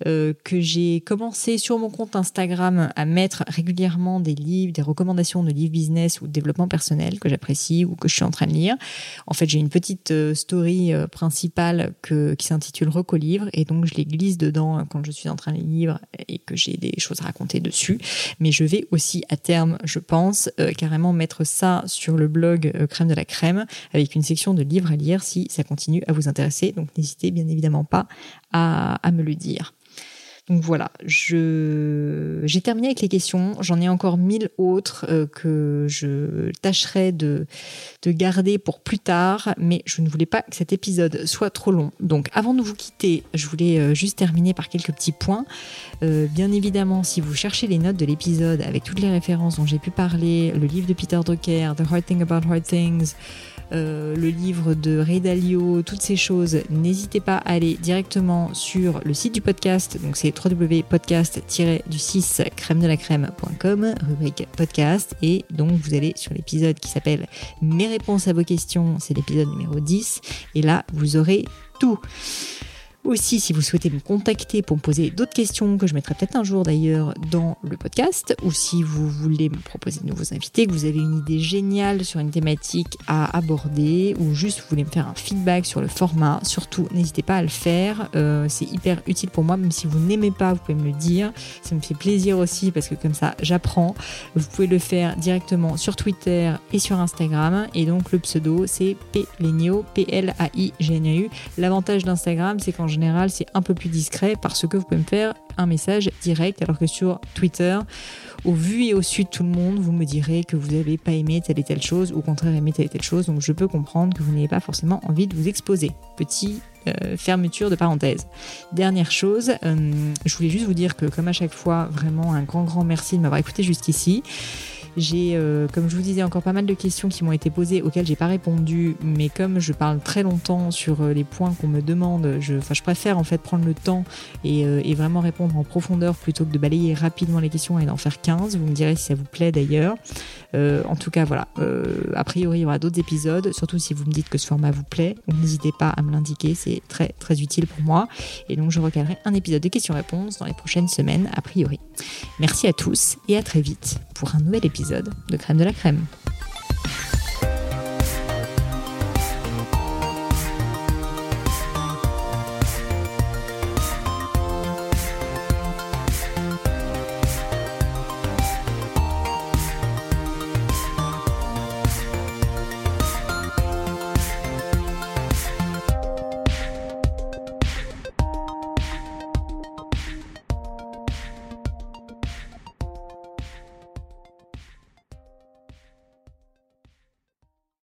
euh, que j'ai commencé sur mon compte Instagram à mettre régulièrement des livres, des recommandations de livres business ou de développement personnel que j'apprécie ou que je suis en train de lire. En fait, j'ai une petite story principale qui s'intitule Recolivre et donc je les glisse dedans quand je suis en train de lire et que j'ai des choses à raconter dessus. Mais je vais aussi à terme, je pense, euh, carrément mettre ça sur le blog euh, Crème de la Crème avec une section de livres à lire si ça continue à vous intéresser. Donc n'hésitez bien évidemment pas à, à me le dire. Donc voilà, je j'ai terminé avec les questions. J'en ai encore mille autres euh, que je tâcherai de de garder pour plus tard, mais je ne voulais pas que cet épisode soit trop long. Donc avant de vous quitter, je voulais euh, juste terminer par quelques petits points. Euh, bien évidemment, si vous cherchez les notes de l'épisode avec toutes les références dont j'ai pu parler, le livre de Peter Drucker, The Hard Thing About Hard Things. Euh, le livre de Ray Dalio, toutes ces choses, n'hésitez pas à aller directement sur le site du podcast. Donc c'est www.podcast-du6 crème de la crème.com, rubrique podcast. Et donc vous allez sur l'épisode qui s'appelle Mes réponses à vos questions. C'est l'épisode numéro 10. Et là, vous aurez tout. Aussi, si vous souhaitez me contacter pour me poser d'autres questions que je mettrai peut-être un jour d'ailleurs dans le podcast, ou si vous voulez me proposer de nouveaux invités, que vous avez une idée géniale sur une thématique à aborder, ou juste vous voulez me faire un feedback sur le format, surtout n'hésitez pas à le faire. Euh, c'est hyper utile pour moi, même si vous n'aimez pas, vous pouvez me le dire. Ça me fait plaisir aussi parce que comme ça, j'apprends. Vous pouvez le faire directement sur Twitter et sur Instagram. Et donc le pseudo, c'est Plenio, P-L-A-I-G-N-A-U. L'avantage d'Instagram, c'est quand général, c'est un peu plus discret parce que vous pouvez me faire un message direct, alors que sur Twitter, au vu et au su de tout le monde, vous me direz que vous n'avez pas aimé telle et telle chose, ou au contraire aimé telle et telle chose, donc je peux comprendre que vous n'ayez pas forcément envie de vous exposer. Petit euh, fermeture de parenthèse. Dernière chose, euh, je voulais juste vous dire que comme à chaque fois, vraiment un grand grand merci de m'avoir écouté jusqu'ici. J'ai, euh, comme je vous disais, encore pas mal de questions qui m'ont été posées auxquelles j'ai pas répondu, mais comme je parle très longtemps sur euh, les points qu'on me demande, je, je préfère en fait prendre le temps et, euh, et, vraiment répondre en profondeur plutôt que de balayer rapidement les questions et d'en faire 15. Vous me direz si ça vous plaît d'ailleurs. en tout cas, voilà. a priori, il y aura d'autres épisodes, surtout si vous me dites que ce format vous plaît. N'hésitez pas à me l'indiquer, c'est très très utile pour moi. Et donc, je recalerai un épisode de questions-réponses dans les prochaines semaines, a priori. Merci à tous et à très vite pour un nouvel de Crème de la Crème.